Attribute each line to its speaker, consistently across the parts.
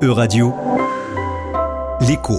Speaker 1: E-Radio, l'écho.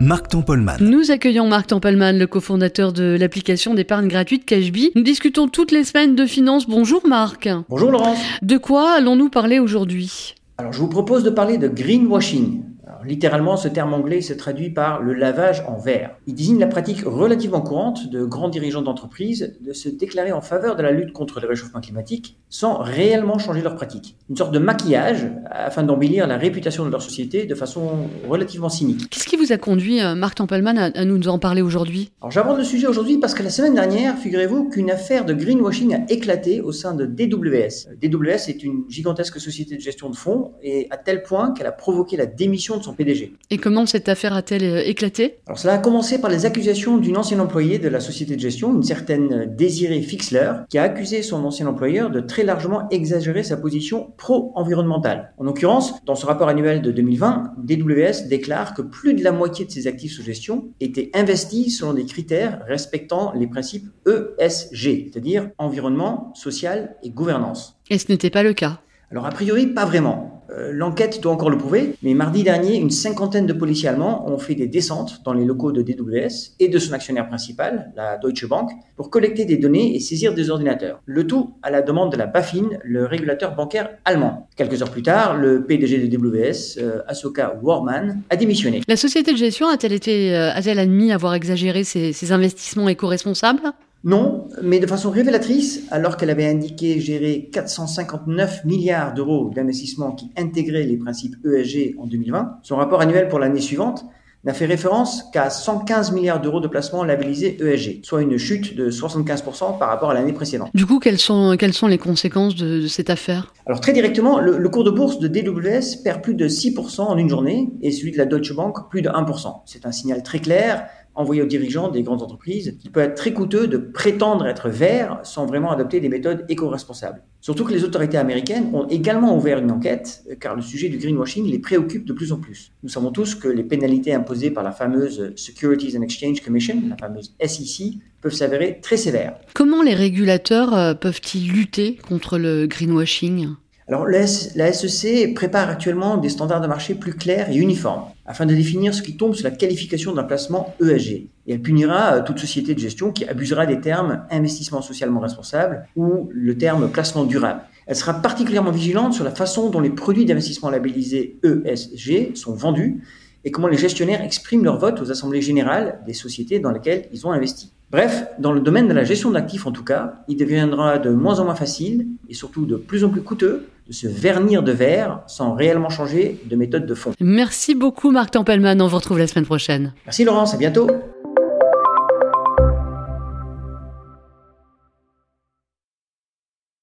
Speaker 1: Marc Tempelman.
Speaker 2: Nous accueillons Marc Tempelman, le cofondateur de l'application d'épargne gratuite Cashbee. Nous discutons toutes les semaines de finances. Bonjour Marc.
Speaker 3: Bonjour Laurence.
Speaker 2: De quoi allons-nous parler aujourd'hui?
Speaker 3: Alors je vous propose de parler de greenwashing. Littéralement, ce terme anglais se traduit par le lavage en verre. Il désigne la pratique relativement courante de grands dirigeants d'entreprise de se déclarer en faveur de la lutte contre le réchauffement climatique sans réellement changer leurs pratiques. Une sorte de maquillage afin d'embellir la réputation de leur société de façon relativement cynique.
Speaker 2: Qu'est-ce qui vous a conduit, euh, Marc Tempelman, à nous en parler aujourd'hui?
Speaker 3: Alors j'aborde le sujet aujourd'hui parce que la semaine dernière, figurez-vous qu'une affaire de greenwashing a éclaté au sein de DWS. DWS est une gigantesque société de gestion de fonds et à tel point qu'elle a provoqué la démission de son PDG.
Speaker 2: Et comment cette affaire a-t-elle euh, éclaté?
Speaker 3: Alors cela a commencé par les accusations d'une ancienne employée de la société de gestion, une certaine Désirée Fixler, qui a accusé son ancien employeur de très largement exagérer sa position pro-environnementale. En l'occurrence, dans ce rapport annuel de 2020, DWS déclare que plus de la moitié de ses actifs sous gestion étaient investis selon des critères respectant les principes ESG, c'est-à-dire environnement, social et gouvernance.
Speaker 2: Et ce n'était pas le cas?
Speaker 3: Alors a priori, pas vraiment. Euh, l'enquête doit encore le prouver, mais mardi dernier, une cinquantaine de policiers allemands ont fait des descentes dans les locaux de DWS et de son actionnaire principal, la Deutsche Bank, pour collecter des données et saisir des ordinateurs. Le tout à la demande de la BaFin, le régulateur bancaire allemand. Quelques heures plus tard, le PDG de DWS, euh, Asoka Warman, a démissionné.
Speaker 2: La société de gestion a-t-elle euh, admis avoir exagéré ses investissements éco-responsables?
Speaker 3: Non, mais de façon révélatrice, alors qu'elle avait indiqué gérer 459 milliards d'euros d'investissements qui intégraient les principes ESG en 2020, son rapport annuel pour l'année suivante n'a fait référence qu'à 115 milliards d'euros de placements labellisés ESG, soit une chute de 75% par rapport à l'année précédente.
Speaker 2: Du coup, quelles sont, quelles sont les conséquences de, cette affaire?
Speaker 3: Alors très directement, le, le, cours de bourse de DWS perd plus de 6% en une journée et celui de la Deutsche Bank plus de 1%. C'est un signal très clair envoyé aux dirigeants des grandes entreprises qu'il peut être très coûteux de prétendre être vert sans vraiment adopter des méthodes éco-responsables. Surtout que les autorités américaines ont également ouvert une enquête car le sujet du greenwashing les préoccupe de plus en plus. Nous savons tous que les pénalités imposées par la fameuse Securities and Exchange Commission, la fameuse SEC, peuvent s'avérer très sévères.
Speaker 2: Comment les régulateurs euh, peuvent-ils lutter contre le greenwashing?
Speaker 3: Alors la SEC prépare actuellement des standards de marché plus clairs et uniformes afin de définir ce qui tombe sur la qualification d'un placement ESG. Et elle punira euh, toute société de gestion qui abusera des termes investissement socialement responsable ou le terme placement durable. Elle sera particulièrement vigilante sur la façon dont les produits d'investissement labellisés ESG sont vendus et comment les gestionnaires expriment leur vote aux assemblées générales des sociétés dans lesquelles ils ont investi. Bref, dans le domaine de la gestion d'actifs en tout cas, il deviendra de moins en moins facile et surtout de plus en plus coûteux de se vernir de verre sans réellement changer de méthode de fond.
Speaker 2: Merci beaucoup Marc Tempelman, on vous retrouve la semaine prochaine.
Speaker 3: Merci Laurence, à bientôt.